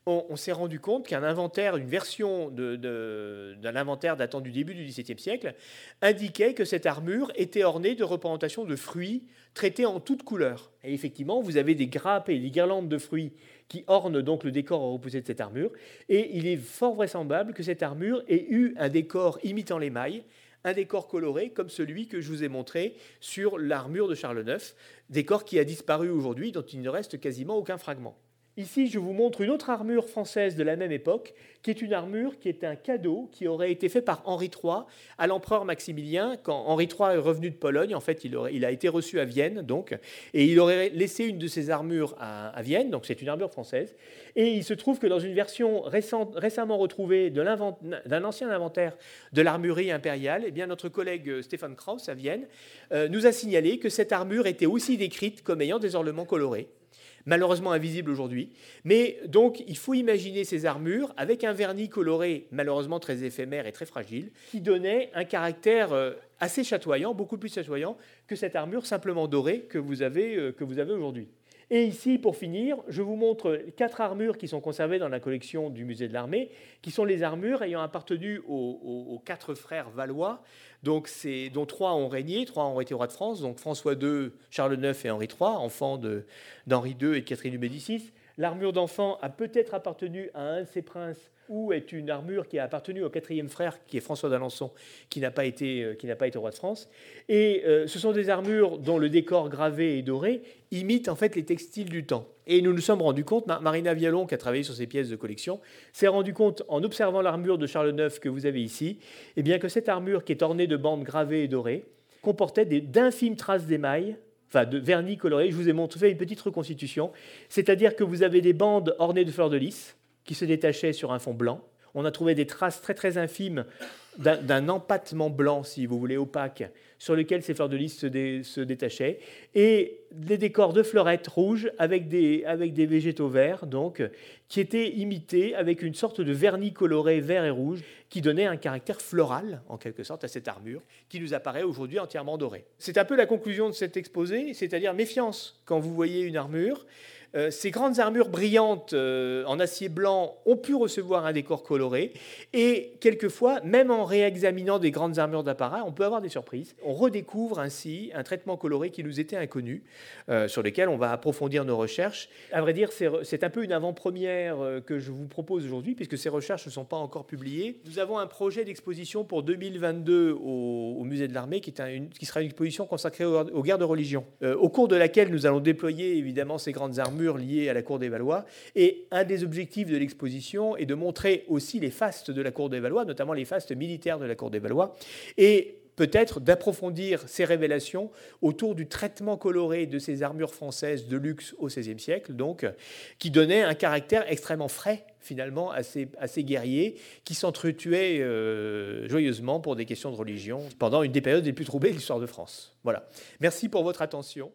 on, s'est rendu compte qu'un inventaire, une version d'un inventaire datant du début du XVIIe siècle, indiquait que cette armure était ornée de représentations de fruits traités en toutes couleurs. Et effectivement, vous avez des grappes et des guirlandes de fruits qui ornent donc le décor repoussé de cette armure. Et il est fort vraisemblable que cette armure ait eu un décor imitant l'émail, un décor coloré comme celui que je vous ai montré sur l'armure de Charles IX, décor qui a disparu aujourd'hui, dont il ne reste quasiment aucun fragment. Ici, je vous montre une autre armure française de la même époque, qui est une armure qui est un cadeau qui aurait été fait par Henri III à l'empereur Maximilien. Quand Henri III est revenu de Pologne, en fait, il, a été reçu à Vienne, donc, et il aurait laissé une de ses armures à, Vienne, donc c'est une armure française. Et il se trouve que dans une version récemment retrouvée d'un ancien inventaire de l'armurerie impériale, eh notre collègue Stéphane Krauss à Vienne euh, nous a signalé que cette armure était aussi décrite comme ayant des ornements colorés malheureusement invisible aujourd'hui. Mais donc, il faut imaginer ces armures avec un vernis coloré, malheureusement très éphémère et très fragile, qui donnait un caractère euh, assez chatoyant, beaucoup plus chatoyant que cette armure simplement dorée que vous avez, euh, que vous avez aujourd'hui. Et ici, pour finir, je vous montre quatre armures qui sont conservées dans la collection du musée de l'armée, qui sont les armures ayant appartenu aux, quatre frères valois, donc dont trois ont régné, trois ont été rois de France, donc François II, Charles IX et Henri III, enfants d'Henri II et de Catherine de Médicis. L'armure d'enfant a peut-être appartenu à un de ces princes ou est une armure qui a appartenu au quatrième frère, qui est François d'Alençon, qui n'a pas, été, euh, pas été roi de France. Et euh, ce sont des armures dont le décor gravé et doré imite en fait les textiles du temps. Et nous nous sommes rendus compte, Marina Vialon, qui a travaillé sur ces pièces de collection, s'est rendu compte en observant l'armure de Charles IX que vous avez ici, eh bien que cette armure qui est ornée de bandes gravées et dorées comportait d'infimes traces d'émail enfin de vernis coloré. Je vous ai montré une petite reconstitution, c'est-à-dire que vous avez des bandes ornées de fleurs de lys, qui se détachait sur un fond blanc. On a trouvé des traces très très infimes d'un empattement blanc, si vous voulez, opaque, sur lequel ces fleurs de lys se, détachaient, et des décors de fleurettes rouges avec des, avec des végétaux verts, donc, qui étaient imités avec une sorte de vernis coloré vert et rouge, qui donnait un caractère floral, en quelque sorte, à cette armure, qui nous apparaît aujourd'hui entièrement dorée. C'est un peu la conclusion de cet exposé, c'est-à-dire méfiance quand vous voyez une armure. Euh, ces grandes armures brillantes euh, en acier blanc ont pu recevoir un décor coloré et quelquefois, même en réexaminant des grandes armures d'apparat, on peut avoir des surprises. On redécouvre ainsi un traitement coloré qui nous était inconnu, euh, sur lequel on va approfondir nos recherches. À vrai dire, c'est un peu une avant-première que je vous propose aujourd'hui, puisque ces recherches ne sont pas encore publiées. Nous avons un projet d'exposition pour 2022 au, musée de l'armée, qui, qui, sera une exposition consacrée aux guerres de religion, au cours de laquelle nous allons déployer évidemment ces grandes armures liés à la cour des Valois. Et un des objectifs de l'exposition est de montrer aussi les fastes de la cour des Valois, notamment les fastes militaires de la cour des Valois, et peut-être d'approfondir ces révélations autour du traitement coloré de ces armures françaises de luxe au XVIe siècle, donc, qui donnait un caractère extrêmement frais finalement à ces, guerriers qui s'entretuaient euh, joyeusement pour des questions de religion pendant une des périodes les plus troublées de l'histoire de France. Voilà. Merci pour votre attention.